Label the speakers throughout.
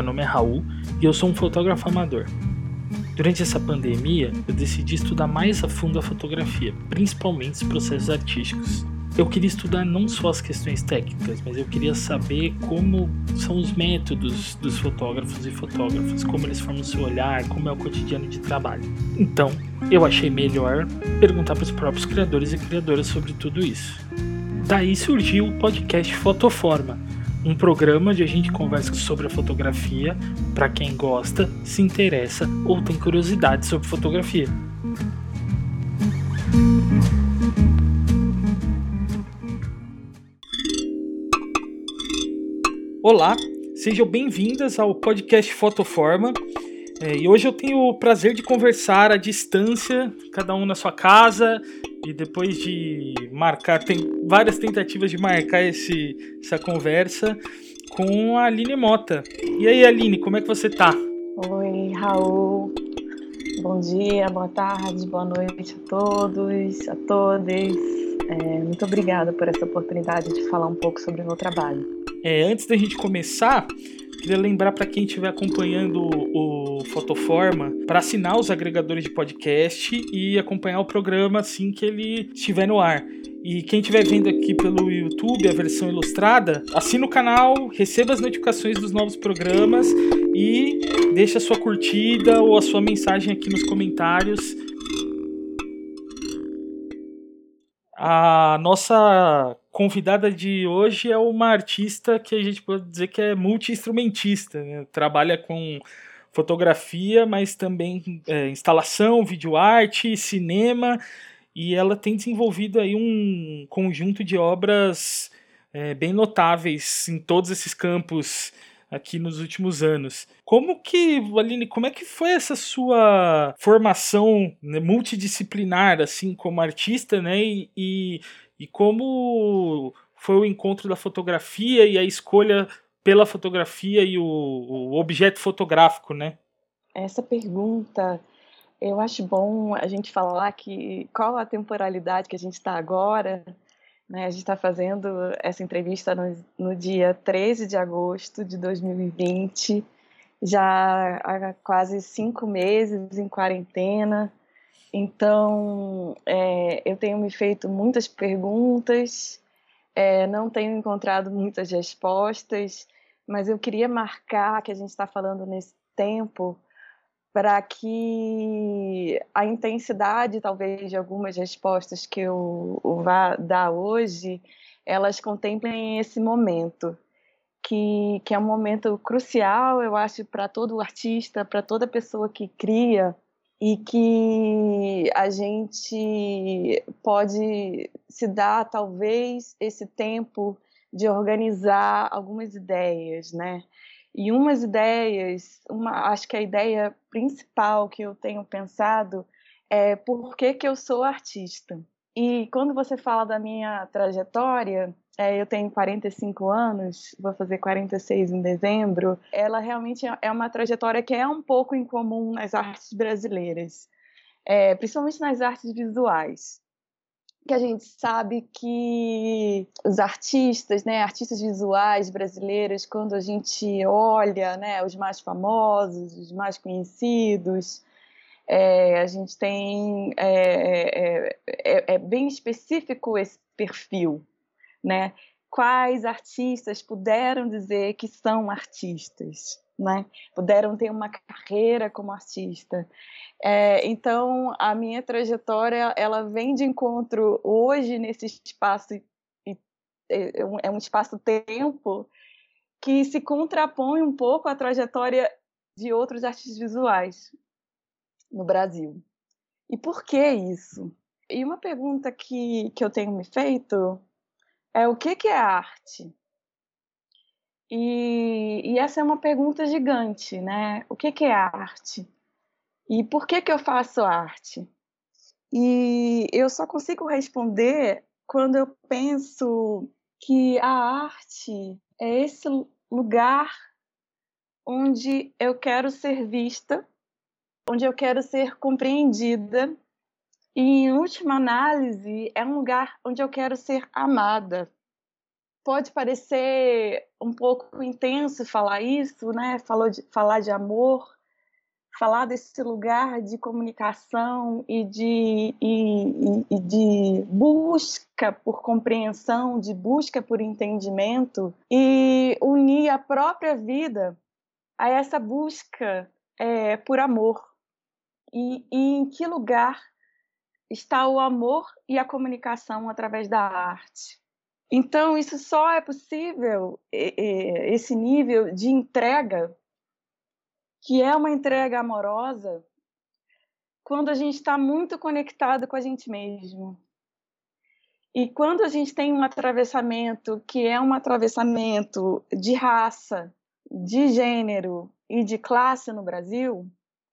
Speaker 1: Meu nome é Raul e eu sou um fotógrafo amador. Durante essa pandemia, eu decidi estudar mais a fundo a fotografia, principalmente os processos artísticos. Eu queria estudar não só as questões técnicas, mas eu queria saber como são os métodos dos fotógrafos e fotógrafas, como eles formam seu olhar, como é o cotidiano de trabalho. Então, eu achei melhor perguntar para os próprios criadores e criadoras sobre tudo isso. Daí surgiu o podcast Fotoforma, um programa onde a gente conversa sobre a fotografia para quem gosta, se interessa ou tem curiosidade sobre fotografia. Olá, sejam bem-vindas ao podcast Fotoforma. É, e hoje eu tenho o prazer de conversar à distância, cada um na sua casa, e depois de marcar, tem várias tentativas de marcar esse, essa conversa com a Aline Mota. E aí, Aline, como é que você tá?
Speaker 2: Oi, Raul. Bom dia, boa tarde, boa noite a todos, a todas. É, muito obrigada por essa oportunidade de falar um pouco sobre o meu trabalho.
Speaker 1: É, antes da gente começar, Queria lembrar para quem estiver acompanhando o Fotoforma para assinar os agregadores de podcast e acompanhar o programa assim que ele estiver no ar. E quem estiver vendo aqui pelo YouTube a versão ilustrada, assina o canal, receba as notificações dos novos programas e deixa a sua curtida ou a sua mensagem aqui nos comentários. A nossa convidada de hoje é uma artista que a gente pode dizer que é multi-instrumentista, né? trabalha com fotografia, mas também é, instalação, videoarte, cinema, e ela tem desenvolvido aí um conjunto de obras é, bem notáveis em todos esses campos aqui nos últimos anos. Como que, Aline, como é que foi essa sua formação né, multidisciplinar, assim, como artista, né, e, e e como foi o encontro da fotografia e a escolha pela fotografia e o, o objeto fotográfico, né?
Speaker 2: Essa pergunta, eu acho bom a gente falar que qual a temporalidade que a gente está agora. Né? A gente está fazendo essa entrevista no, no dia 13 de agosto de 2020, já há quase cinco meses em quarentena. Então, é, eu tenho me feito muitas perguntas, é, não tenho encontrado muitas respostas, mas eu queria marcar que a gente está falando nesse tempo para que a intensidade, talvez, de algumas respostas que eu vá dar hoje, elas contemplem esse momento, que, que é um momento crucial, eu acho, para todo artista, para toda pessoa que cria, e que a gente pode se dar talvez esse tempo de organizar algumas ideias, né? E umas ideias, uma, acho que a ideia principal que eu tenho pensado é por que, que eu sou artista. E quando você fala da minha trajetória, eu tenho 45 anos, vou fazer 46 em dezembro. Ela realmente é, é uma trajetória que é um pouco incomum nas artes brasileiras, é, principalmente nas artes visuais. Que a gente sabe que os artistas, né, artistas visuais brasileiros, quando a gente olha, né, os mais famosos, os mais conhecidos, é, a gente tem é, é, é, é bem específico esse perfil né? Quais artistas puderam dizer que são artistas, né? Puderam ter uma carreira como artista. É, então, a minha trajetória ela vem de encontro hoje nesse espaço é um espaço-tempo que se contrapõe um pouco à trajetória de outros artistas visuais no Brasil. E por que isso? E uma pergunta que, que eu tenho me feito é o que, que é arte? E, e, essa é uma pergunta gigante, né? O que, que é arte? E por que, que eu faço arte? E eu só consigo responder quando eu penso que a arte é esse lugar onde eu quero ser vista, onde eu quero ser compreendida e, em última análise, é um lugar onde eu quero ser amada. pode parecer um pouco intenso falar isso, né? Falou de, falar de amor, falar desse lugar de comunicação e de, e, e, de busca por compreensão, de busca por entendimento e unir a própria vida a essa busca é, por amor. E, e em que lugar está o amor e a comunicação através da arte? Então, isso só é possível, esse nível de entrega, que é uma entrega amorosa, quando a gente está muito conectado com a gente mesmo. E quando a gente tem um atravessamento que é um atravessamento de raça, de gênero e de classe no Brasil,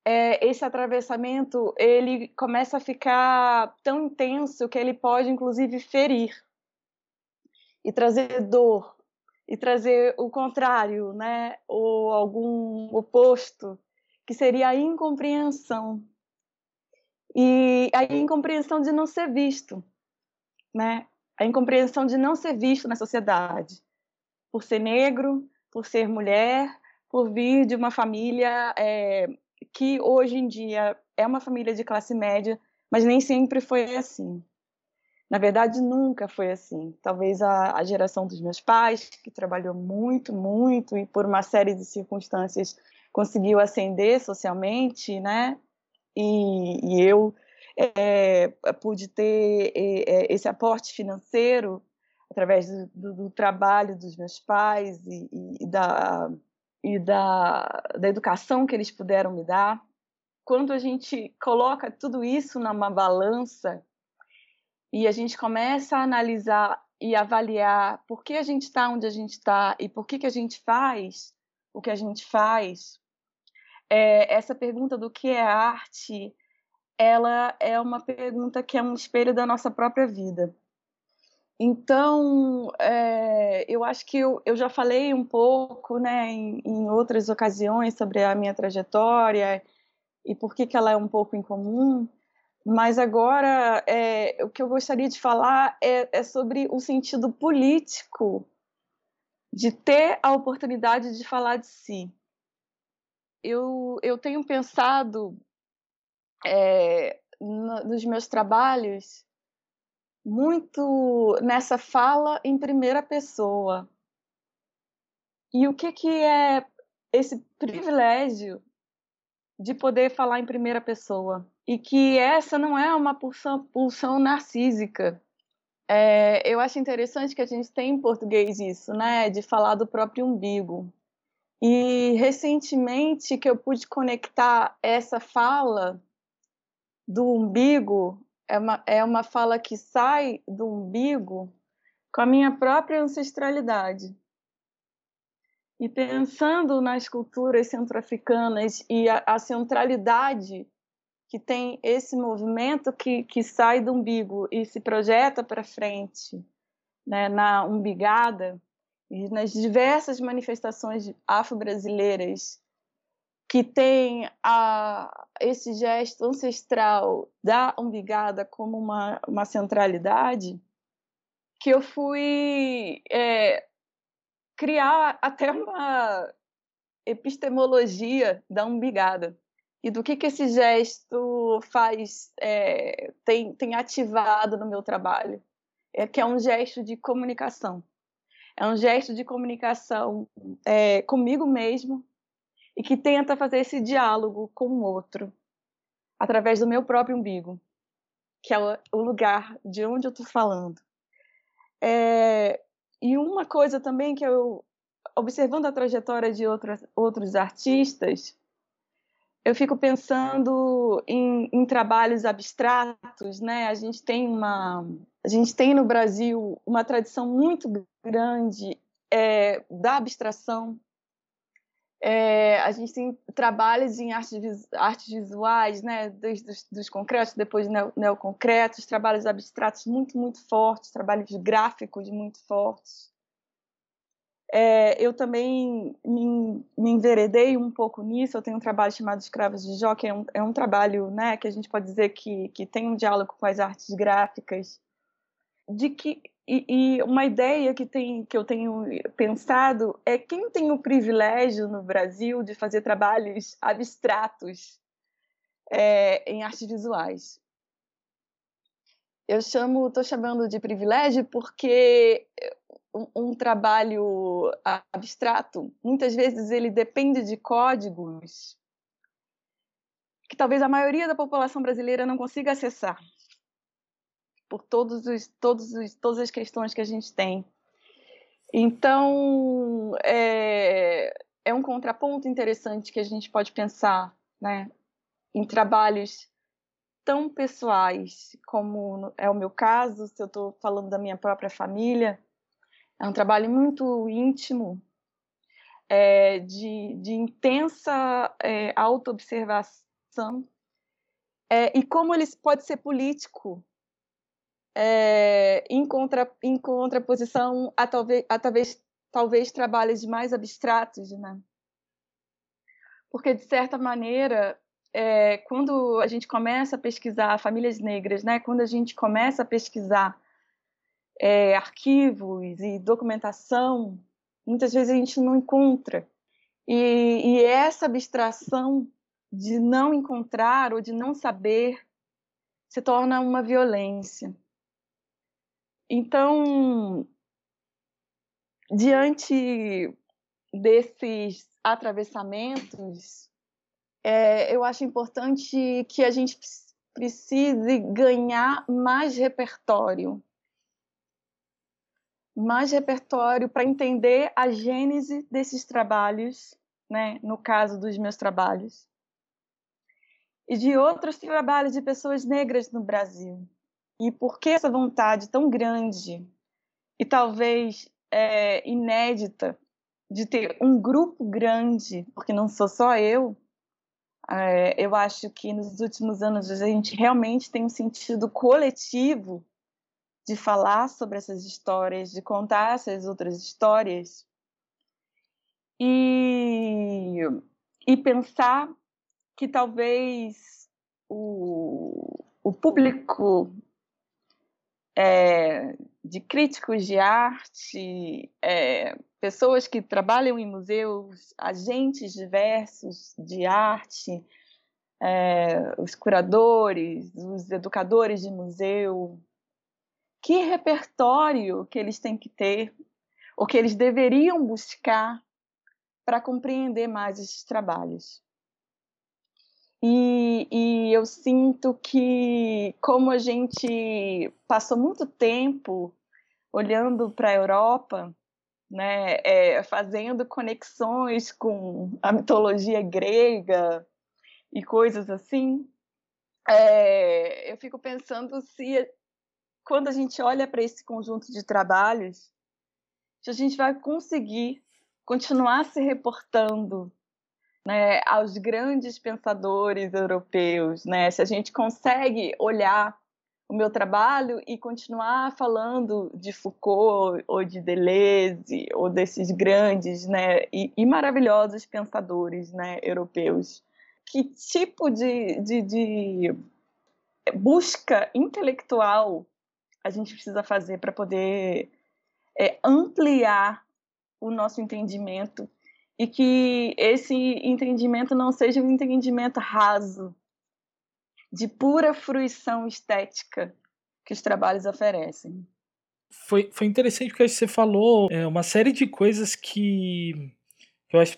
Speaker 2: é, esse atravessamento ele começa a ficar tão intenso que ele pode inclusive ferir e trazer dor e trazer o contrário, né, ou algum oposto, que seria a incompreensão. E a incompreensão de não ser visto, né? A incompreensão de não ser visto na sociedade, por ser negro, por ser mulher, por vir de uma família é, que hoje em dia é uma família de classe média, mas nem sempre foi assim. Na verdade, nunca foi assim. Talvez a, a, geração dos meus pais, que trabalhou muito, muito e por uma série de circunstâncias conseguiu ascender socialmente, né? E, e eu é, pude ter é, esse aporte financeiro através do, do, do, trabalho dos meus pais e, e, da, e da, da educação que eles puderam me dar. Quando a gente coloca tudo isso numa balança e a gente começa a analisar e avaliar por que a gente está onde a gente está e por que, que a gente faz o que a gente faz, é, essa pergunta do que é arte, ela é uma pergunta que é um espelho da nossa própria vida. Então, é, eu acho que eu, eu, já falei um pouco, né, em, em, outras ocasiões sobre a minha trajetória e por que, que ela é um pouco incomum, mas agora, é, o que eu gostaria de falar é, é, sobre o sentido político de ter a oportunidade de falar de si. Eu, eu tenho pensado é, no, nos meus trabalhos muito nessa fala em primeira pessoa. E o que, que é esse privilégio de poder falar em primeira pessoa? e que essa não é uma pulsão, pulsão narcísica. É, eu acho interessante que a gente tem em português isso, né, de falar do próprio umbigo. E recentemente que eu pude conectar essa fala do umbigo, é uma, é uma fala que sai do umbigo com a minha própria ancestralidade. E pensando nas culturas centro-africanas e a, a centralidade que tem esse movimento que, que sai do umbigo e se projeta para frente, né, na umbigada, e nas diversas manifestações afro-brasileiras que tem a, esse gesto ancestral da umbigada como uma, uma centralidade, que eu fui é, criar até uma epistemologia da umbigada e do que, que esse gesto faz, é, tem, tem ativado no meu trabalho. É que é um gesto de comunicação. É um gesto de comunicação é, comigo mesmo e que tenta fazer esse diálogo com o outro através do meu próprio umbigo, que é o lugar de onde eu estou falando. É, e uma coisa também que eu, observando a trajetória de outras, outros artistas, eu fico pensando em, em, trabalhos abstratos, né? A gente tem uma, a gente tem no Brasil uma tradição muito grande é, da abstração. É, a gente tem trabalhos em artes, artes visuais, né? Desde os, dos concretos, depois neo, neoconcretos, trabalhos abstratos muito, muito fortes, trabalhos gráficos muito fortes. É, eu também me, me, enveredei um pouco nisso. Eu tenho um trabalho chamado Escravos de Jó, que é um, é um trabalho né, que a gente pode dizer que, que tem um diálogo com as artes gráficas, de que e, e, uma ideia que, tem, que eu tenho pensado é quem tem o privilégio no Brasil de fazer trabalhos abstratos é, em artes visuais. Eu chamo, estou chamando de privilégio porque um, um, trabalho abstrato, muitas vezes ele depende de códigos que talvez a maioria da população brasileira não consiga acessar por todos os, todos os, todas as questões que a gente tem. Então, é, é um contraponto interessante que a gente pode pensar né, em trabalhos tão pessoais como é o meu caso, se eu estou falando da minha própria família, é um trabalho muito íntimo, é, de, de, intensa é, autoobservação, é, e como ele pode ser político é, em, contra, em contraposição a talvez, a talvez, talvez trabalhos mais abstratos, né? Porque, de certa maneira, é, quando a gente começa a pesquisar famílias negras, né? Quando a gente começa a pesquisar é, arquivos e documentação, muitas vezes a gente não encontra. E, e essa abstração de não encontrar ou de não saber se torna uma violência. Então, diante desses atravessamentos, é, eu acho importante que a gente precise ganhar mais repertório. Mais repertório para entender a gênese desses trabalhos, né? no caso dos meus trabalhos, e de outros trabalhos de pessoas negras no Brasil. E por que essa vontade tão grande e talvez é, inédita de ter um grupo grande, porque não sou só eu, é, eu acho que nos últimos anos a gente realmente tem um sentido coletivo de falar sobre essas histórias, de contar essas outras histórias. E, e pensar que talvez o, o público é, de críticos de arte, é, pessoas que trabalham em museus, agentes diversos de arte, é, os curadores, os educadores de museu. Que repertório que eles têm que ter, ou que eles deveriam buscar para compreender mais esses trabalhos? E, e, eu sinto que, como a gente passou muito tempo olhando para a Europa, né, é, fazendo conexões com a mitologia grega e coisas assim, é, eu fico pensando se, quando a gente olha para esse conjunto de trabalhos, se a gente vai conseguir continuar se reportando né, aos grandes pensadores europeus, né? Se a gente consegue olhar o meu trabalho e continuar falando de Foucault ou de Deleuze ou desses grandes, né, e, e maravilhosos pensadores, né, europeus, que tipo de, de, de busca intelectual a gente precisa fazer para poder é, ampliar o nosso entendimento e que esse entendimento não seja um entendimento raso, de pura fruição estética que os trabalhos oferecem.
Speaker 1: Foi, foi interessante porque você falou é, uma série de coisas que, que eu acho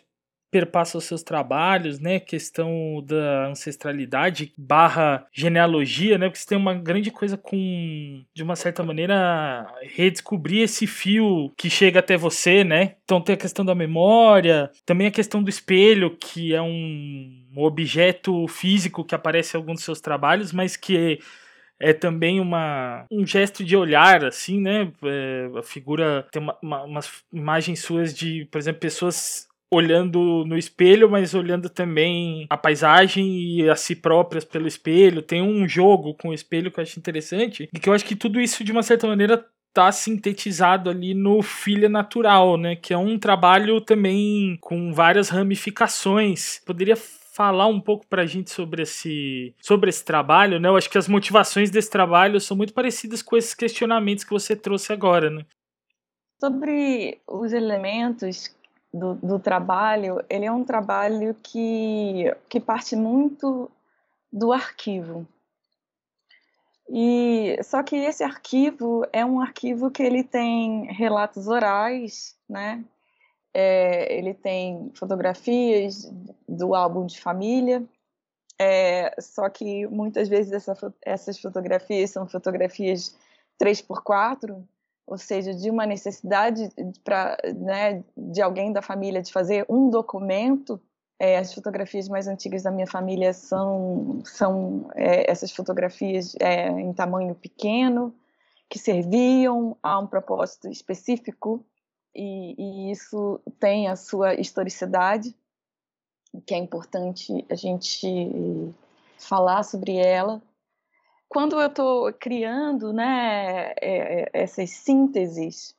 Speaker 1: perpassa os seus trabalhos, né? Questão da ancestralidade barra genealogia, né? Porque você tem uma grande coisa com, de uma certa maneira, redescobrir esse fio que chega até você, né? Então tem a questão da memória, também a questão do espelho, que é um objeto físico que aparece em alguns dos seus trabalhos, mas que é também uma, um gesto de olhar, assim, né? É, a figura tem uma, uma, umas imagens suas de, por exemplo, pessoas olhando no espelho, mas olhando também a paisagem e a si próprias pelo espelho. Tem um jogo com o espelho que eu acho interessante e que eu acho que tudo isso de uma certa maneira tá sintetizado ali no Filha Natural, né, que é um trabalho também com várias ramificações. Poderia falar um pouco para a gente sobre esse, sobre esse trabalho, né? Eu acho que as motivações desse trabalho são muito parecidas com esses questionamentos que você trouxe agora, né?
Speaker 2: Sobre os elementos do, do trabalho, ele é um trabalho que, que parte muito do arquivo. E só que esse arquivo é um arquivo que ele tem relatos orais, né? É, ele tem fotografias do álbum de família, é, só que muitas vezes essa, essas fotografias são fotografias 3x4, ou seja, de uma necessidade para né, de alguém da família de fazer um documento. É, as fotografias mais antigas da minha família são, são é, essas fotografias é, em tamanho pequeno, que serviam a um propósito específico, e, e isso tem a sua historicidade, que é importante a gente falar sobre ela quando eu estou criando né, é, é, essas sínteses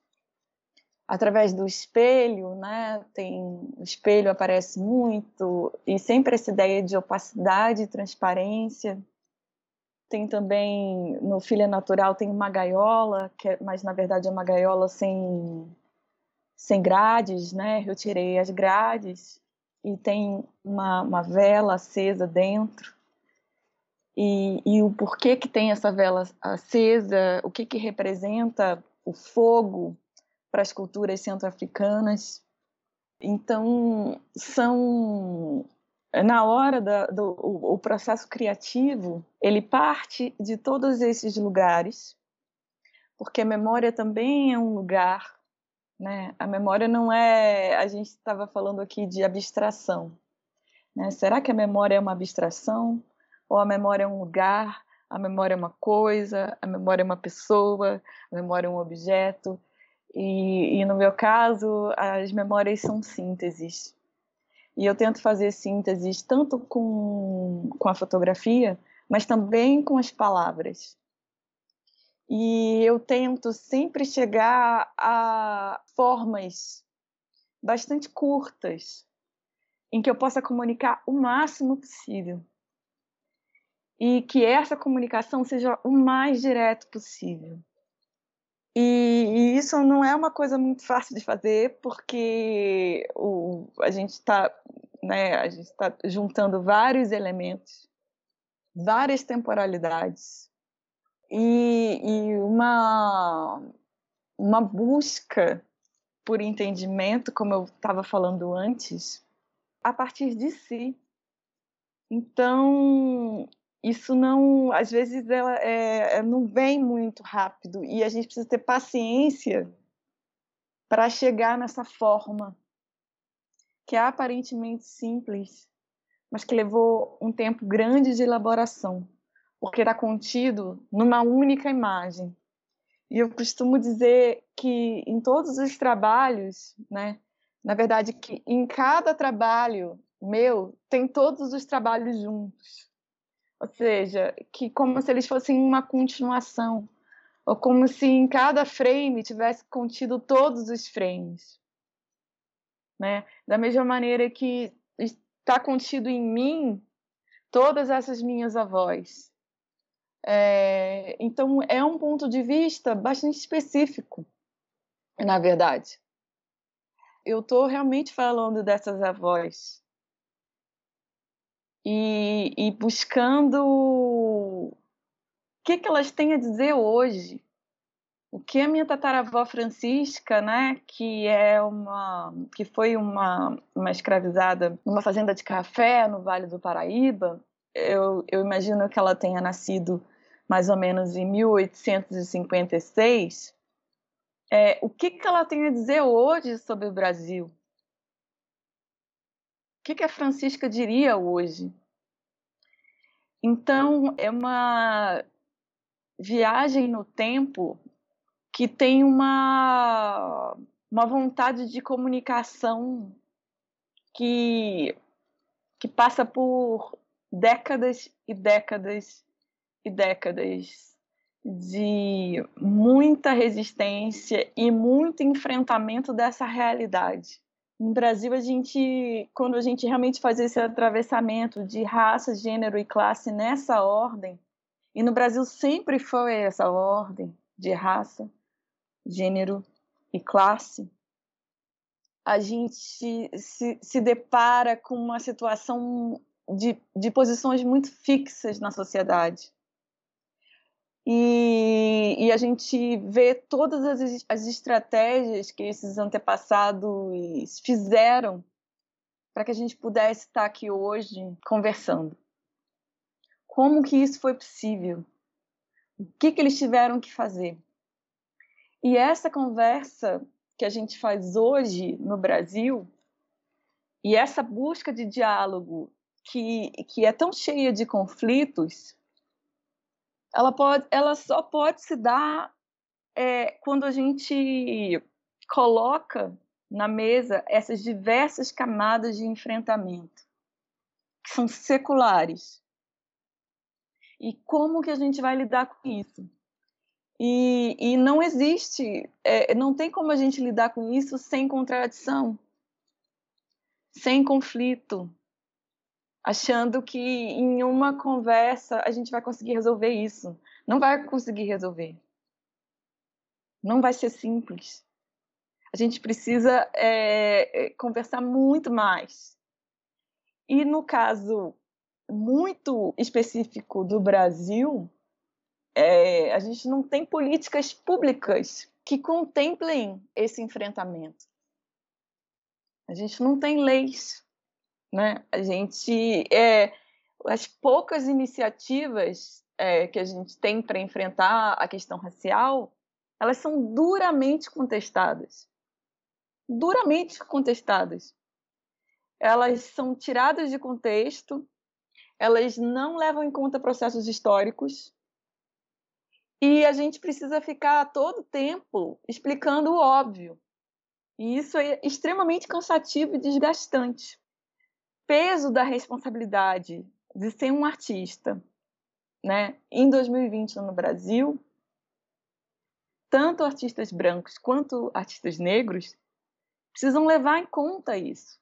Speaker 2: através do espelho, né, tem o espelho aparece muito e sempre essa ideia de opacidade e transparência. Tem também no Filha Natural tem uma gaiola, que é, mas na verdade é uma gaiola sem sem grades, né? Eu tirei as grades e tem uma, uma vela acesa dentro e, e o porquê que tem essa vela acesa, o que, que representa o fogo para as culturas centro-africanas. Então, são na hora da, do o, o processo criativo, ele parte de todos esses lugares, porque a memória também é um lugar, né? A memória não é, a gente estava falando aqui de abstração, né? Será que a memória é uma abstração? Ou a memória é um lugar, a memória é uma coisa, a memória é uma pessoa, a memória é um objeto. E, e no meu caso, as memórias são sínteses. E eu tento fazer sínteses tanto com, com a fotografia, mas também com as palavras. E eu tento sempre chegar a formas bastante curtas em que eu possa comunicar o máximo possível e que essa comunicação seja o mais direto possível. E, e, isso não é uma coisa muito fácil de fazer, porque o, a gente está né, a gente tá juntando vários elementos, várias temporalidades, e, e uma, uma busca por entendimento, como eu estava falando antes, a partir de si. Então, isso não, às vezes, ela é, é, não vem muito rápido e a gente precisa ter paciência para chegar nessa forma que é aparentemente simples, mas que levou um tempo grande de elaboração, porque está contido numa única imagem. E eu costumo dizer que em todos os trabalhos, né, na verdade, que em cada trabalho meu tem todos os trabalhos juntos ou seja, que como se eles fossem uma continuação, ou como se em cada frame tivesse contido todos os frames. Né? Da mesma maneira que está contido em mim todas essas minhas avós. É, então, é um ponto de vista bastante específico, na verdade. Eu estou realmente falando dessas avós e, e buscando o que, que elas têm a dizer hoje. O que a minha tataravó Francisca, né, que é uma, que foi uma, uma escravizada numa fazenda de café no Vale do Paraíba, eu, eu imagino que ela tenha nascido mais ou menos em 1856. É, o que, que ela tem a dizer hoje sobre o Brasil? O que, que a Francisca diria hoje? Então, é uma viagem no tempo que tem uma, uma vontade de comunicação que, que passa por décadas e décadas e décadas de muita resistência e muito enfrentamento dessa realidade No Brasil, a gente, quando a gente realmente faz esse atravessamento de raça, gênero e classe nessa ordem, e no Brasil sempre foi essa ordem de raça, gênero e classe, a gente se, se depara com uma situação de, de posições muito fixas na sociedade. E, e, a gente vê todas as, as estratégias que esses antepassados fizeram para que a gente pudesse estar aqui hoje conversando. Como que isso foi possível? O que, que eles tiveram que fazer? E essa conversa que a gente faz hoje no Brasil, e essa busca de diálogo que, que é tão cheia de conflitos, ela, pode, ela só pode se dar é, quando a gente coloca na mesa essas diversas camadas de enfrentamento, que são seculares. E como que a gente vai lidar com isso? E, e não existe, é, não tem como a gente lidar com isso sem contradição, sem conflito, achando que em uma conversa a gente vai conseguir resolver isso. Não vai conseguir resolver. Não vai ser simples. A gente precisa é, é, conversar muito mais. E no caso muito específico do Brasil, é, a gente não tem políticas públicas que contemplem esse enfrentamento. A gente não tem leis né? A gente é as poucas iniciativas é, que a gente tem para enfrentar a questão racial, elas são duramente contestadas, duramente contestadas. Elas são tiradas de contexto, elas não levam em conta processos históricos, e a gente precisa ficar todo tempo explicando o óbvio. E isso é extremamente cansativo e desgastante peso da responsabilidade de ser um artista, né, em 2020 no Brasil, tanto artistas brancos quanto artistas negros precisam levar em conta isso.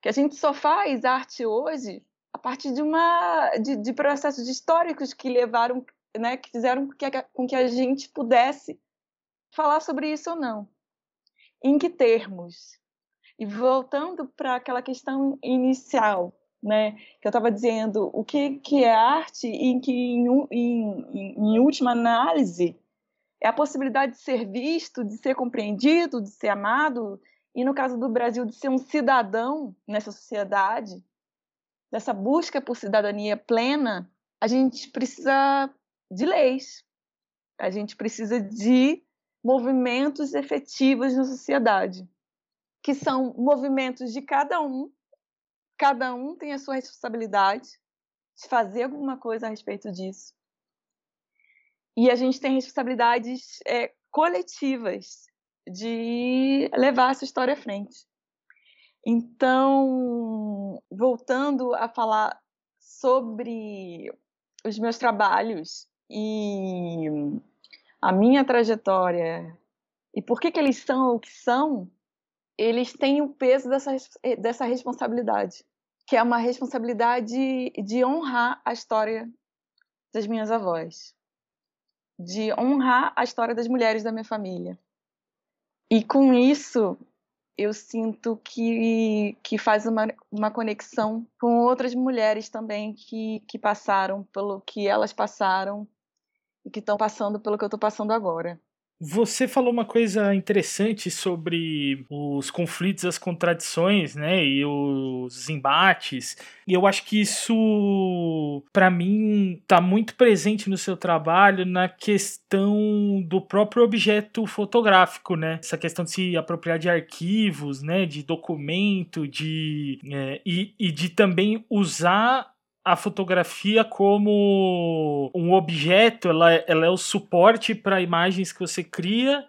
Speaker 2: Que a gente só faz arte hoje a partir de uma de, de processos históricos que levaram, né, que fizeram com que, com que a gente pudesse falar sobre isso ou não. Em que termos? E voltando para aquela questão inicial, né, que eu estava dizendo, o que, que é arte e que, em, em, em última análise, é a possibilidade de ser visto, de ser compreendido, de ser amado, e no caso do Brasil, de ser um cidadão nessa sociedade, dessa busca por cidadania plena, a gente precisa de leis, a gente precisa de movimentos efetivos na sociedade que são movimentos de cada um, cada um tem a sua responsabilidade de fazer alguma coisa a respeito disso. E a gente tem responsabilidades é, coletivas de levar essa história à frente. Então, voltando a falar sobre os meus trabalhos e a minha trajetória e por que, que eles são o que são, eles têm o peso dessa, eh, dessa responsabilidade, que é uma responsabilidade de honrar a história das minhas avós, de honrar a história das mulheres da minha família. E com isso, eu sinto que, que faz uma, uma conexão com outras mulheres também que, que passaram pelo que elas passaram e que estão passando pelo que eu estou passando agora.
Speaker 1: Você falou uma coisa interessante sobre os conflitos, as contradições, né, e os embates. E eu acho que isso, para mim, está muito presente no seu trabalho na questão do próprio objeto fotográfico, né? Essa questão de se apropriar de arquivos, né, de documento, de é, e, e de também usar a fotografia como um objeto, ela, ela é o suporte para imagens que você cria,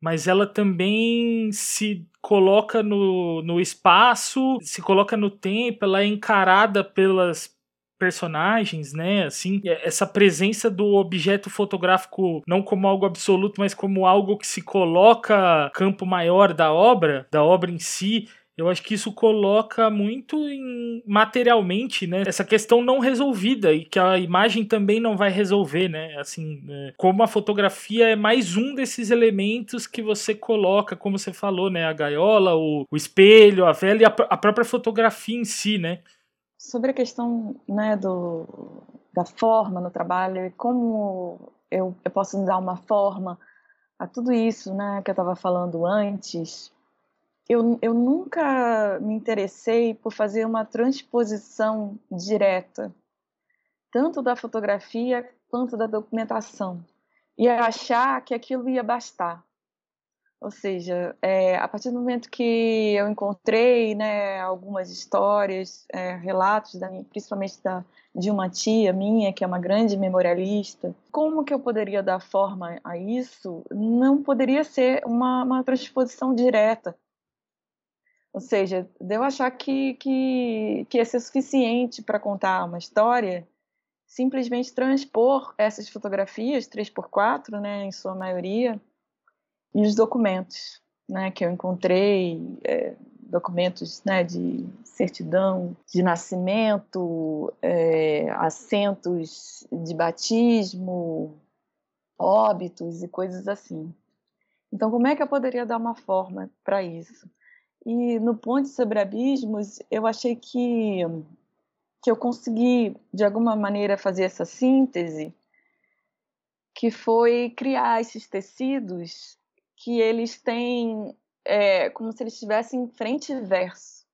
Speaker 1: mas ela também se coloca no, no espaço, se coloca no tempo, ela é encarada pelas personagens, né? Assim, essa presença do objeto fotográfico não como algo absoluto, mas como algo que se coloca campo maior da obra, da obra em si. Eu acho que isso coloca muito em, materialmente, né? Essa questão não resolvida e que a imagem também não vai resolver, né? Assim, é, como a fotografia é mais um desses elementos que você coloca, como você falou, né? A gaiola, o, o espelho, a vela e a, a própria fotografia em si, né?
Speaker 2: Sobre a questão né, do, da forma no trabalho e como eu, eu posso dar uma forma a tudo isso né, que eu estava falando antes, eu, eu nunca me interessei por fazer uma transposição direta, tanto da fotografia quanto da documentação, e achar que aquilo ia bastar. Ou seja, é, a partir do momento que eu encontrei né, algumas histórias, é, relatos, da, principalmente da, de uma tia minha, que é uma grande memorialista, como que eu poderia dar forma a isso? Não poderia ser uma, uma transposição direta. Ou seja, de eu achar que, que, que ia ser suficiente para contar uma história, simplesmente transpor essas fotografias, 3x4, né, em sua maioria, e os documentos né, que eu encontrei, é, documentos né, de certidão de nascimento, é, assentos de batismo, óbitos e coisas assim. Então, como é que eu poderia dar uma forma para isso? E no Ponte sobre Abismos, eu achei que, que eu consegui, de alguma maneira, fazer essa síntese, que foi criar esses tecidos que eles têm é, como se eles estivessem frente e verso.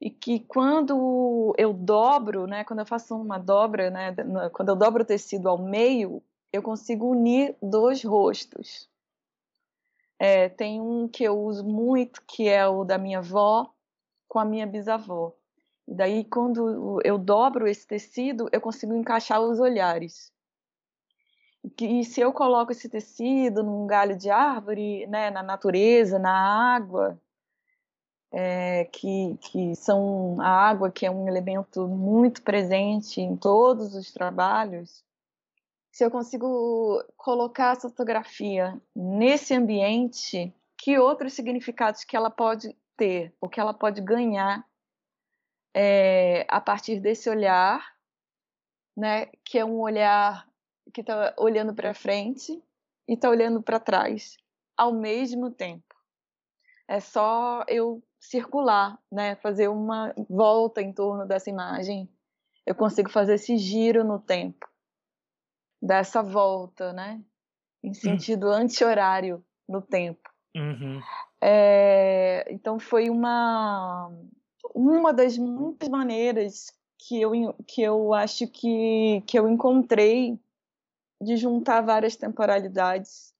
Speaker 2: E que quando eu dobro, né, quando eu faço uma dobra, né, quando eu dobro o tecido ao meio, eu consigo unir dois rostos. É, tem um que eu uso muito, que é o da minha avó com a minha bisavó. E daí, quando eu dobro esse tecido, eu consigo encaixar os olhares. E se eu coloco esse tecido num galho de árvore, né, na natureza, na água, é, que, que são a água que é um elemento muito presente em todos os trabalhos, se eu consigo colocar essa fotografia nesse ambiente, que outros significados que ela pode ter, o que ela pode ganhar é, a partir desse olhar, né, que é um olhar que está olhando para frente e está olhando para trás ao mesmo tempo. É só eu circular, né, fazer uma volta em torno dessa imagem. Eu consigo fazer esse giro no tempo, dessa volta, né, em hum. sentido uhum. anti-horário no tempo.
Speaker 1: Uhum.
Speaker 2: É, então foi uma uma das muitas maneiras que eu, que eu acho que, que eu encontrei de juntar várias temporalidades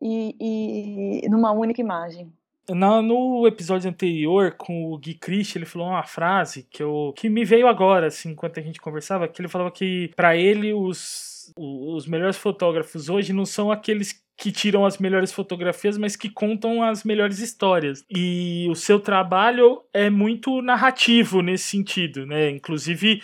Speaker 2: e, e numa única imagem.
Speaker 1: No, no episódio anterior, com o Gui Christ, ele falou uma frase que, eu, que me veio agora, assim, enquanto a gente conversava, que ele falava que, para ele, os, os melhores fotógrafos hoje não são aqueles que tiram as melhores fotografias, mas que contam as melhores histórias. E o seu trabalho é muito narrativo nesse sentido, né? Inclusive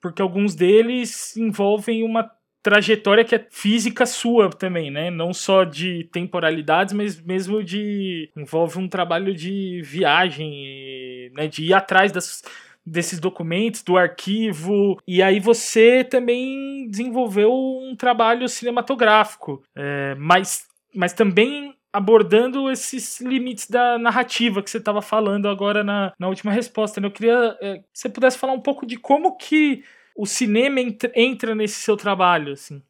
Speaker 1: porque alguns deles envolvem uma trajetória que é física sua também, né? Não só de temporalidades, mas mesmo de envolve um trabalho de viagem, né? De ir atrás das, desses documentos, do arquivo. E aí você também desenvolveu um trabalho cinematográfico, é, mas, mas também abordando esses limites da narrativa que você estava falando agora na, na última resposta. Né? Eu queria é, que você pudesse falar um pouco de como que o cinema entra, nesse seu trabalho, assim?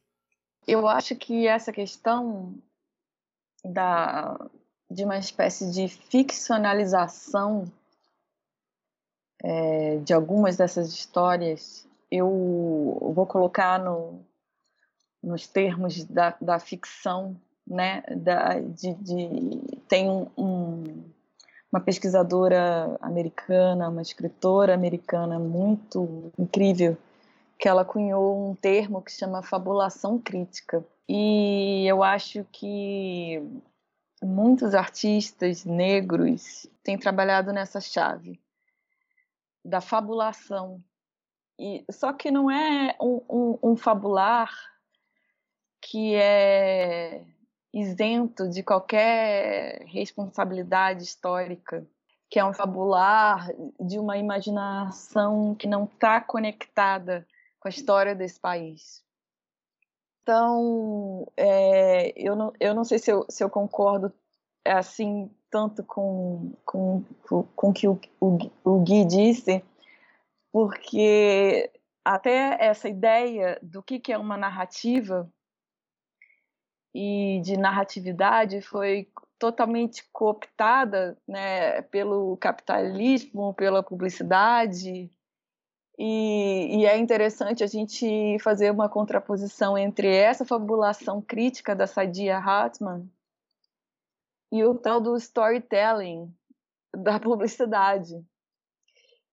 Speaker 2: Eu acho que essa questão da de uma espécie de ficcionalização é, de algumas dessas histórias, eu vou colocar no, nos termos da, da ficção, né? Da, de, de tem um, um, uma pesquisadora americana, uma escritora americana muito incrível, que ela cunhou um termo que se chama fabulação crítica. E eu acho que muitos artistas negros têm trabalhado nessa chave da fabulação. E, só que não é um, um, um fabular que é isento de qualquer responsabilidade histórica, que é um fabular de uma imaginação que não está conectada com a história desse país. Então, é, eu, não, eu não sei se eu, se eu concordo assim tanto com, com, com que o, o, o Gui disse, porque até essa ideia do que, que é uma narrativa e de narratividade foi totalmente cooptada né, pelo capitalismo, pela publicidade. E, e, é interessante a gente fazer uma contraposição entre essa fabulação crítica da Sadia Hartman e o tal do storytelling da publicidade.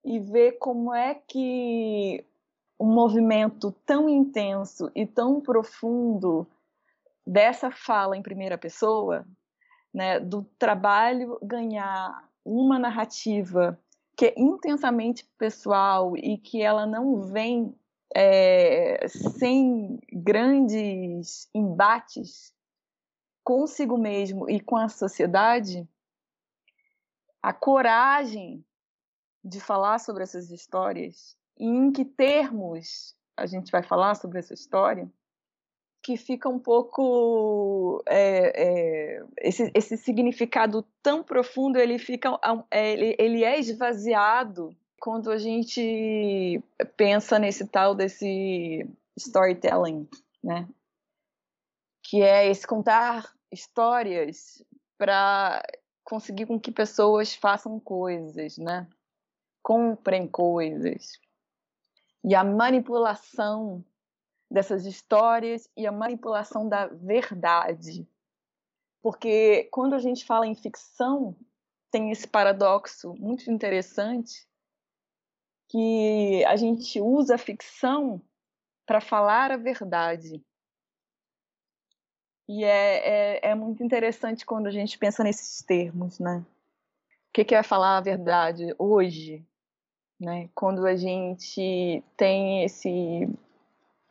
Speaker 2: E ver como é que um movimento tão intenso e tão profundo dessa fala em primeira pessoa, né, do trabalho ganhar uma narrativa que é intensamente pessoal e que ela não vem é, sem grandes embates consigo mesmo e com a sociedade, a coragem de falar sobre essas histórias e em que termos a gente vai falar sobre essa história, que fica um pouco é, é, esse, esse, significado tão profundo ele fica é, ele, ele é esvaziado quando a gente pensa nesse tal desse storytelling, né? Que é esse contar histórias para conseguir com que pessoas façam coisas, né? Comprem coisas. E a manipulação dessas histórias e a manipulação da verdade. Porque quando a gente fala em ficção, tem esse paradoxo muito interessante que a gente usa a ficção para falar a verdade. E é, é, é, muito interessante quando a gente pensa nesses termos, né? O que, que é falar a verdade hoje, né? Quando a gente tem esse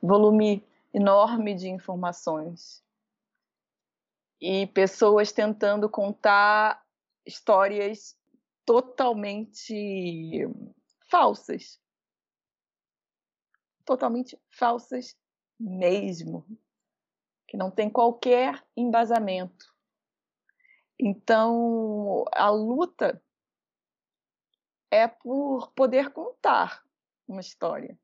Speaker 2: volume enorme de informações e pessoas tentando contar histórias totalmente falsas. Totalmente falsas mesmo que não tem qualquer embasamento. Então, a luta é por poder contar uma história.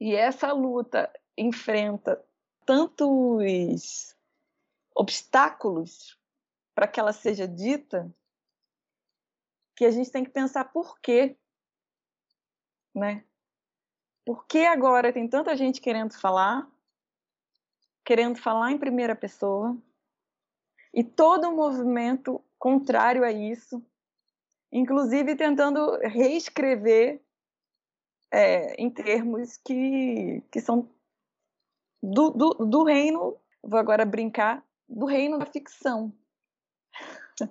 Speaker 2: E essa luta enfrenta tantos obstáculos para que ela seja dita que a gente tem que pensar por quê, né? Por que agora tem tanta gente querendo falar querendo falar em primeira pessoa, e todo um movimento contrário a isso, inclusive tentando reescrever é, em termos que, que são do, do, do reino, vou agora brincar, do reino da ficção.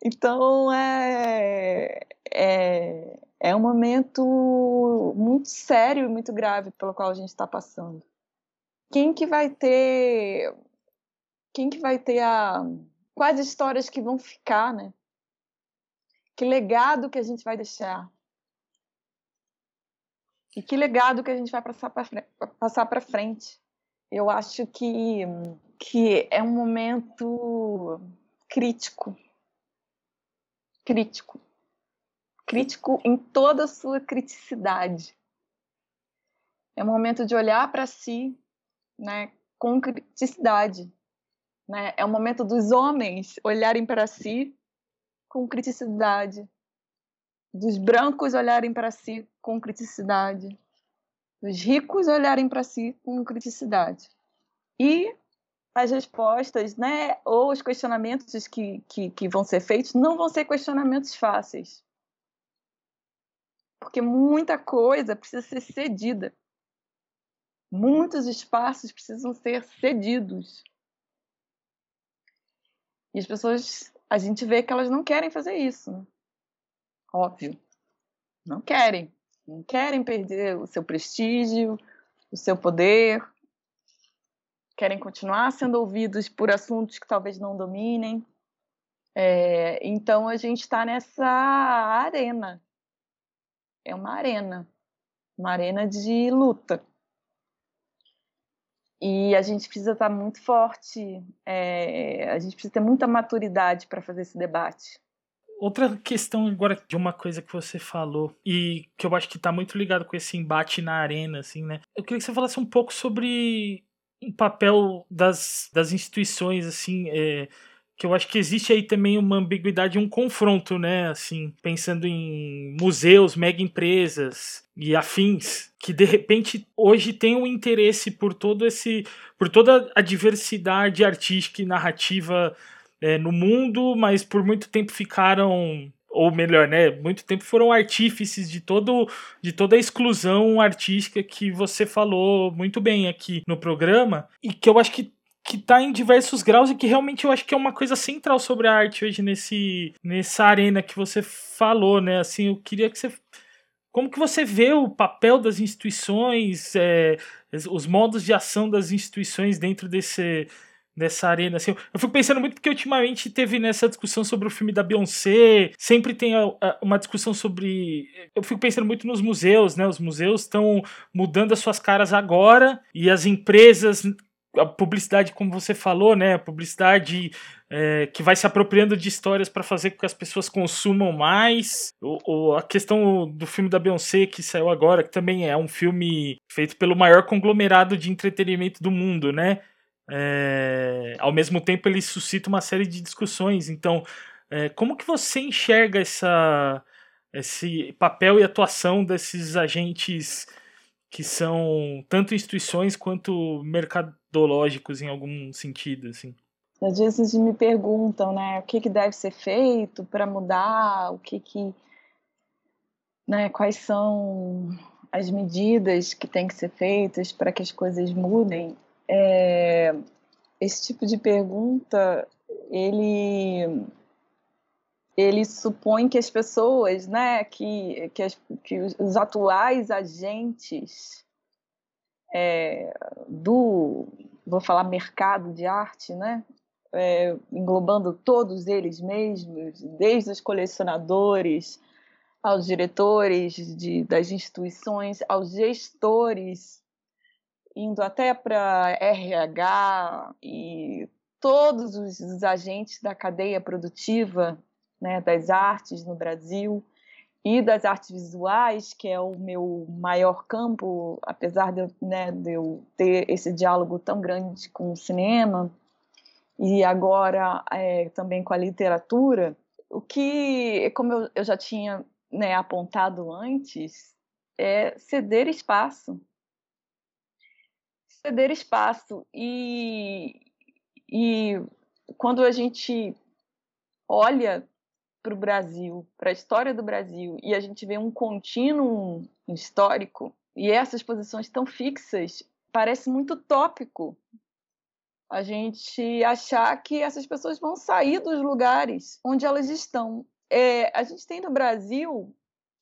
Speaker 2: Então é, é, é um momento muito sério, muito grave pelo qual a gente está passando quem que vai ter quem que vai ter a quais histórias que vão ficar, né? Que legado que a gente vai deixar? E que legado que a gente vai passar para frente? Eu acho que que é um momento crítico. Crítico. Crítico em toda a sua criticidade. É um momento de olhar para si, né, com criticidade. Né? É o momento dos homens olharem para si com criticidade, dos brancos olharem para si com criticidade, dos ricos olharem para si com criticidade. E as respostas, né, ou os questionamentos que, que, que vão ser feitos, não vão ser questionamentos fáceis. Porque muita coisa precisa ser cedida muitos espaços precisam ser cedidos. E as pessoas, a gente vê que elas não querem fazer isso. Óbvio. Não querem. Não querem perder o seu prestígio, o seu poder. Querem continuar sendo ouvidos por assuntos que talvez não dominem. É, então a gente está nessa arena. É uma arena. Uma arena de luta. E a gente precisa estar tá muito forte, é, a gente precisa ter muita maturidade para fazer esse debate.
Speaker 1: Outra questão agora de uma coisa que você falou e que eu acho que está muito ligado com esse embate na arena, assim, né? Eu queria que você falasse um pouco sobre o papel das, das instituições, assim, é, que eu acho que existe aí também uma ambiguidade, um confronto, né? Assim, pensando em museus, mega empresas e afins, que de repente hoje tem um interesse por todo esse, por toda a diversidade artística e narrativa é, no mundo, mas por muito tempo ficaram ou melhor, né, muito tempo foram artífices de todo de toda a exclusão artística que você falou muito bem aqui no programa e que eu acho que que tá em diversos graus e que realmente eu acho que é uma coisa central sobre a arte hoje nesse nessa arena que você falou, né? Assim, eu queria que você como que você vê o papel das instituições, é, os modos de ação das instituições dentro desse dessa arena assim. Eu fico pensando muito porque ultimamente teve nessa discussão sobre o filme da Beyoncé, sempre tem a, a, uma discussão sobre eu fico pensando muito nos museus, né? Os museus estão mudando as suas caras agora e as empresas a publicidade, como você falou, né? A publicidade é, que vai se apropriando de histórias para fazer com que as pessoas consumam mais. O, a questão do filme da Beyoncé que saiu agora, que também é um filme feito pelo maior conglomerado de entretenimento do mundo, né? É, ao mesmo tempo, ele suscita uma série de discussões. Então, é, como que você enxerga essa, esse papel e atuação desses agentes que são tanto instituições quanto mercadológicos em algum sentido, assim?
Speaker 2: Às vezes me perguntam, né, o que, que deve ser feito para mudar, o que que, né, quais são as medidas que têm que ser feitas para que as coisas mudem. É, esse tipo de pergunta, ele ele supõe que as pessoas, né, que, que, as, que os atuais agentes é, do, vou falar mercado de arte, né, é, englobando todos eles mesmos, desde os colecionadores aos diretores de, das instituições, aos gestores, indo até para RH e todos os, agentes da cadeia produtiva né, das artes no Brasil e das artes visuais, que é o meu maior campo, apesar de, né, de eu ter esse diálogo tão grande com o cinema e agora é, também com a literatura, o que, como eu, eu já tinha né, apontado antes, é ceder espaço. Ceder espaço. E, e quando a gente olha para o Brasil, para a história do Brasil, e a gente vê um contínuo histórico, e essas posições tão fixas, parece muito tópico a gente achar que essas pessoas vão sair dos lugares onde elas estão. É, a gente tem no Brasil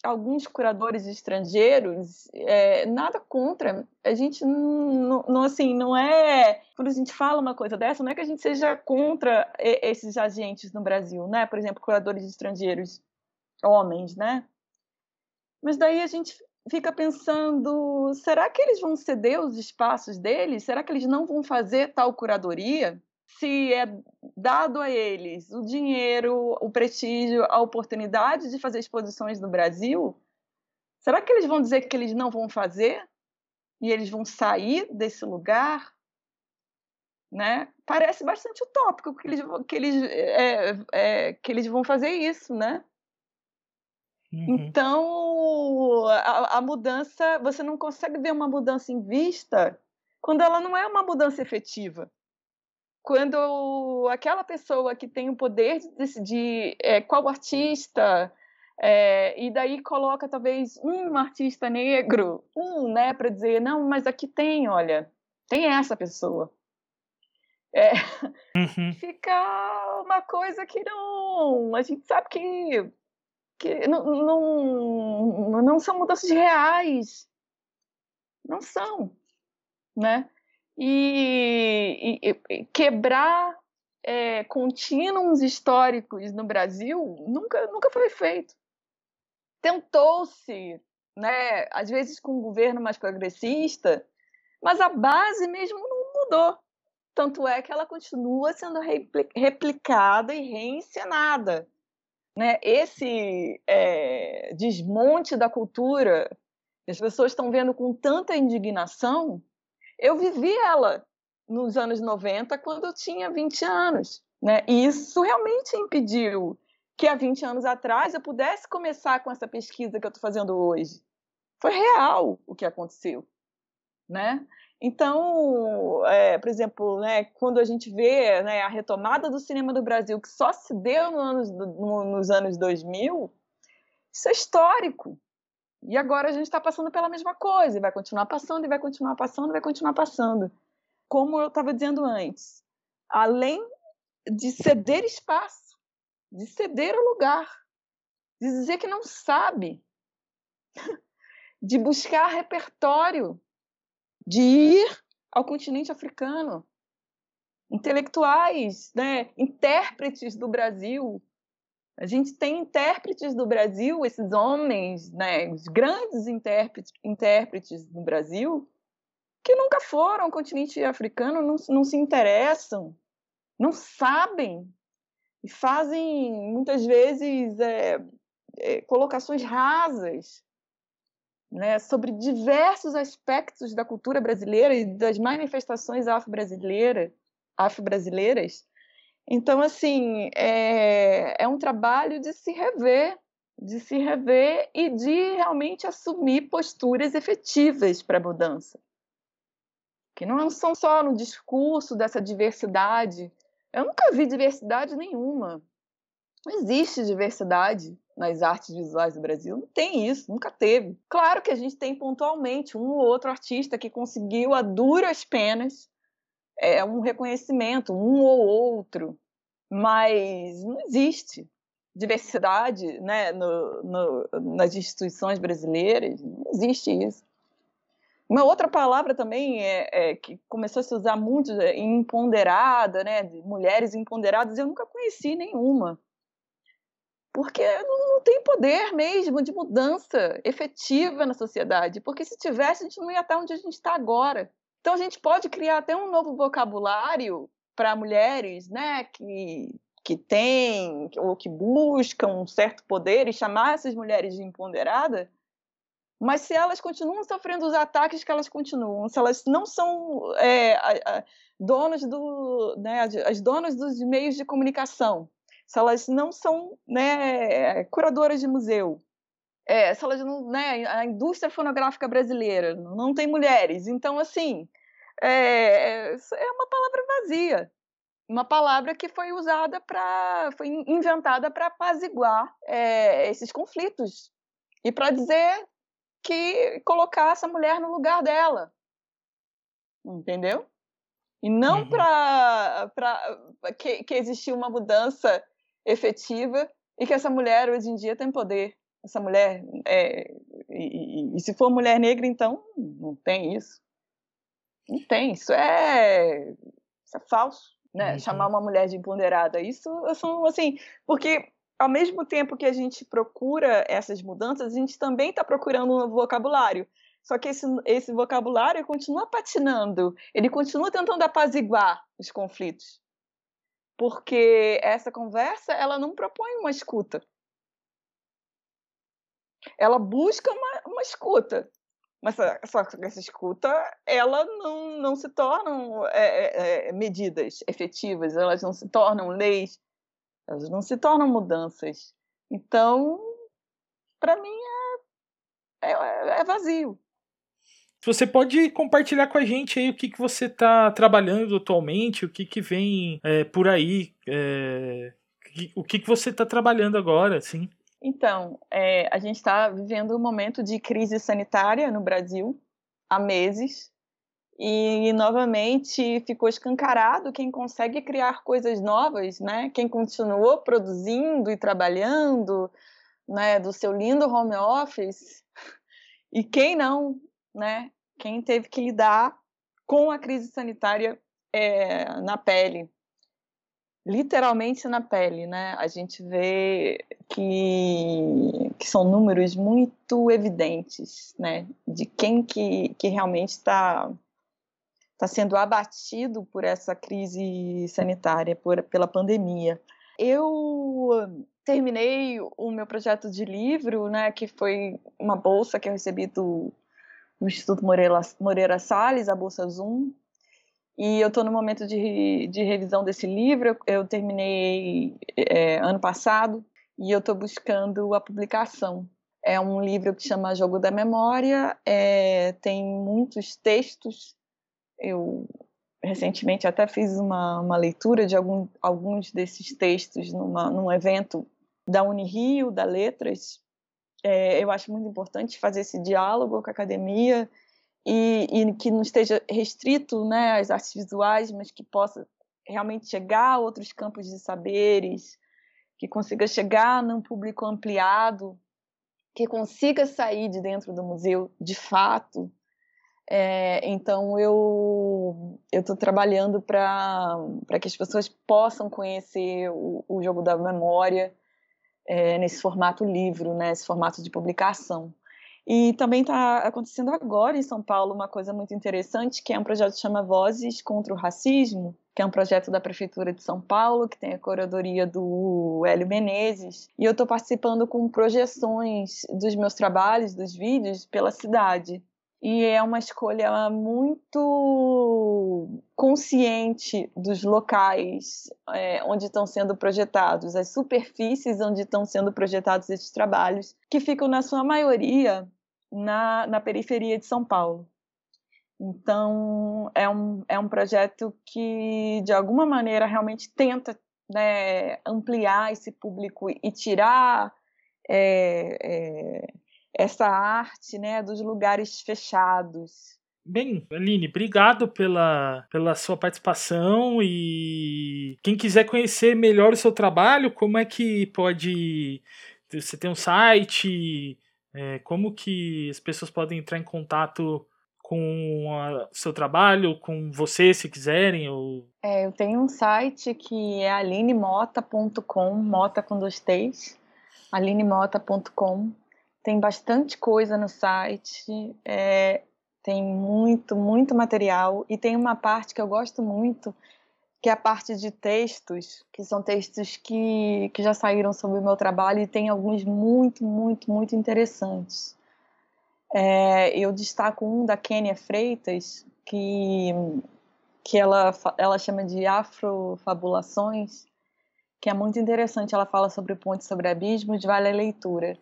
Speaker 2: alguns curadores estrangeiros, é, nada contra. A gente não, não, assim, não é. Quando a gente fala uma coisa dessa, não é que a gente seja contra esses agentes no Brasil, né? Por exemplo, curadores estrangeiros, homens, né? Mas daí a gente fica pensando: será que eles vão ceder os espaços deles? Será que eles não vão fazer tal curadoria? Se é dado a eles o dinheiro, o prestígio, a oportunidade de fazer exposições no Brasil, será que eles vão dizer que eles não vão fazer? E eles vão sair desse lugar? Né? Parece bastante utópico que eles, que eles, é, é, que eles vão fazer isso, né? Uhum. Então, a, a mudança, você não consegue ver uma mudança em vista quando ela não é uma mudança efetiva quando aquela pessoa que tem o poder de decidir é, qual artista é, e daí coloca talvez um artista negro, um, né, para dizer não, mas aqui tem, olha, tem essa pessoa. É, uhum. Fica uma coisa que não, a gente sabe que que não, não, não são mudanças reais. Não são, né? E, e, quebrar é, contínuos históricos no Brasil nunca, nunca foi feito. Tentou-se, né, às vezes com um governo mais progressista, mas a base mesmo não mudou. Tanto é que ela continua sendo replicada e reencenada. Né? Esse é, desmonte da cultura, as pessoas estão vendo com tanta indignação, eu vivi ela nos anos 90, quando eu tinha 20 anos. Né? E isso realmente impediu que há 20 anos atrás eu pudesse começar com essa pesquisa que eu estou fazendo hoje. Foi real o que aconteceu. Né? Então, é, por exemplo, né, quando a gente vê né, a retomada do cinema do Brasil, que só se deu no anos, no, nos anos 2000, isso é histórico. E agora a gente está passando pela mesma coisa, e vai continuar passando, e vai continuar passando, e vai continuar passando. Como eu estava dizendo antes, além de ceder espaço, de ceder o lugar, de dizer que não sabe, de buscar repertório, de ir ao continente africano. Intelectuais, né, intérpretes do Brasil. A gente tem intérpretes do Brasil, esses homens, né, os grandes intérpretes, intérpretes do Brasil, que nunca foram ao continente africano, não, não se interessam, não sabem e fazem muitas vezes é, é, colocações rasas né, sobre diversos aspectos da cultura brasileira e das manifestações afro-brasileiras. Afro então, assim, é, é um trabalho de se rever, de se rever e de realmente assumir posturas efetivas para a mudança. Que não são só no discurso dessa diversidade. Eu nunca vi diversidade nenhuma. Não existe diversidade nas artes visuais do Brasil. Não tem isso, nunca teve. Claro que a gente tem pontualmente um ou outro artista que conseguiu a duras penas é, um reconhecimento, um ou outro, mas não existe diversidade né, no, no, nas instituições brasileiras, não existe isso. Uma outra palavra também é, é, que começou a se usar muito, é empoderada, né, mulheres empoderadas, eu nunca conheci nenhuma porque não, tem poder mesmo de mudança efetiva na sociedade, porque se tivesse, a gente não ia estar onde a gente está agora. Então a gente pode criar até um novo vocabulário para mulheres, né, que que têm ou que buscam um certo poder e chamar essas mulheres de empoderada, mas se elas continuam sofrendo os ataques que elas continuam, se elas não são é, a, a, donas do, né, as donas dos meios de comunicação, se elas não são né, curadoras de museu, é, se elas não, né, a indústria fonográfica brasileira não tem mulheres, então assim é, é uma palavra vazia, uma palavra que foi usada para, foi inventada para apaziguar é, esses conflitos e para dizer que colocar essa mulher no lugar dela, entendeu? E não uhum. para que, que existia uma mudança efetiva e que essa mulher hoje em dia tem poder. Essa mulher, é, e, e, e, se for mulher negra, então não tem isso. Não tem, isso é, isso é falso, né? Uhum. Chamar uma mulher de empoderada, isso são assim, porque ao mesmo tempo que a gente procura essas mudanças, a gente também está procurando um novo vocabulário. Só que esse, esse vocabulário continua patinando, ele continua tentando apaziguar os conflitos porque essa conversa ela não propõe uma escuta. Ela busca uma, uma escuta, mas essa, essa escuta ela não, não se tornam é, é, é, medidas efetivas, elas não se tornam leis, elas não se tornam mudanças. Então, para mim é, é, é vazio.
Speaker 1: Você pode compartilhar com a gente aí o que, que você está trabalhando atualmente, o que, que vem é, por aí, é, o que, que você está trabalhando agora, assim.
Speaker 2: Então, é, a gente está vivendo um momento de crise sanitária no Brasil há meses e novamente ficou escancarado quem consegue criar coisas novas, né? Quem continuou produzindo e trabalhando né, do seu lindo home office, e quem não, né? Quem teve que lidar com a crise sanitária é, na pele, literalmente na pele, né? A gente vê que, que são números muito evidentes, né? De quem que, que realmente está tá sendo abatido por essa crise sanitária, por, pela pandemia. Eu terminei o meu projeto de livro, né, que foi uma bolsa que eu recebi do, do Instituto Moreira, Moreira Salles, a Bolsa Zoom, e eu estou no momento de, de revisão desse livro. Eu, eu terminei é, ano passado e eu estou buscando a publicação. É um livro que chama Jogo da Memória, é, tem muitos textos. Eu recentemente até fiz uma, uma leitura de algum, alguns desses textos numa, num evento da Unirio, da Letras. É, eu acho muito importante fazer esse diálogo com a academia e, e que não esteja restrito né, às artes visuais, mas que possa realmente chegar a outros campos de saberes, que consiga chegar num público ampliado, que consiga sair de dentro do museu de fato. É, então eu estou trabalhando para que as pessoas possam conhecer o, o jogo da memória é, nesse formato livro, né, formato de publicação. E também está acontecendo agora em São Paulo uma coisa muito interessante, que é um projeto que chama Vozes contra o Racismo, que é um projeto da Prefeitura de São Paulo, que tem a curadoria do Hélio Menezes. E eu estou participando com projeções dos meus trabalhos, dos vídeos, pela cidade. E é uma escolha muito consciente dos locais é, onde estão sendo projetados, as superfícies onde estão sendo projetados esses trabalhos, que ficam, na sua maioria, na, na periferia de São Paulo. Então, é um, é um projeto que, de alguma maneira, realmente tenta né, ampliar esse público e tirar é, é, essa arte né, dos lugares fechados.
Speaker 1: Bem, Aline, obrigado pela, pela sua participação e quem quiser conhecer melhor o seu trabalho, como é que pode. Você tem um site? É, como que as pessoas podem entrar em contato com o seu trabalho, com você, se quiserem? Ou...
Speaker 2: É, eu tenho um site que é alinemota.com, mota com dois T's, alinemota.com. Tem bastante coisa no site, é, tem muito, muito material, e tem uma parte que eu gosto muito, que é a parte de textos, que são textos que, que já saíram sobre o meu trabalho e tem alguns muito, muito, muito interessantes. É, eu destaco um da Kênia Freitas, que, que ela, ela chama de Afrofabulações, que é muito interessante. Ela fala sobre Ponte sobre Abismos, vale a leitura.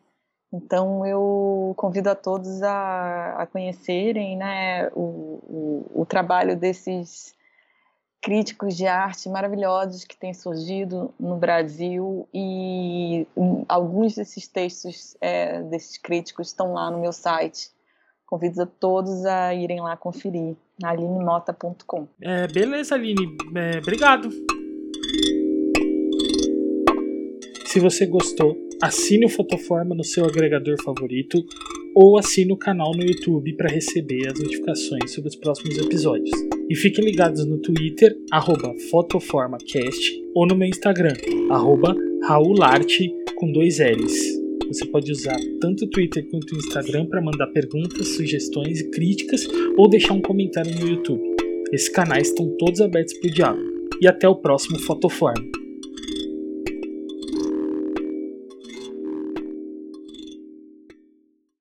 Speaker 2: Então eu convido a todos a, a conhecerem né, o, o, o trabalho desses críticos de arte maravilhosos que têm surgido no Brasil e alguns desses textos é, desses críticos estão lá no meu site. Convido a todos a irem lá conferir, alinemota.com.
Speaker 1: É, beleza, Aline. É, obrigado. Se você gostou, assine o Fotoforma no seu agregador favorito ou assine o canal no YouTube para receber as notificações sobre os próximos episódios. E fiquem ligados no Twitter, FotoformaCast, ou no meu Instagram, RaulArte com dois L's. Você pode usar tanto o Twitter quanto o Instagram para mandar perguntas, sugestões e críticas ou deixar um comentário no YouTube. Esses canais estão todos abertos para o diálogo. E até o próximo Fotoforma.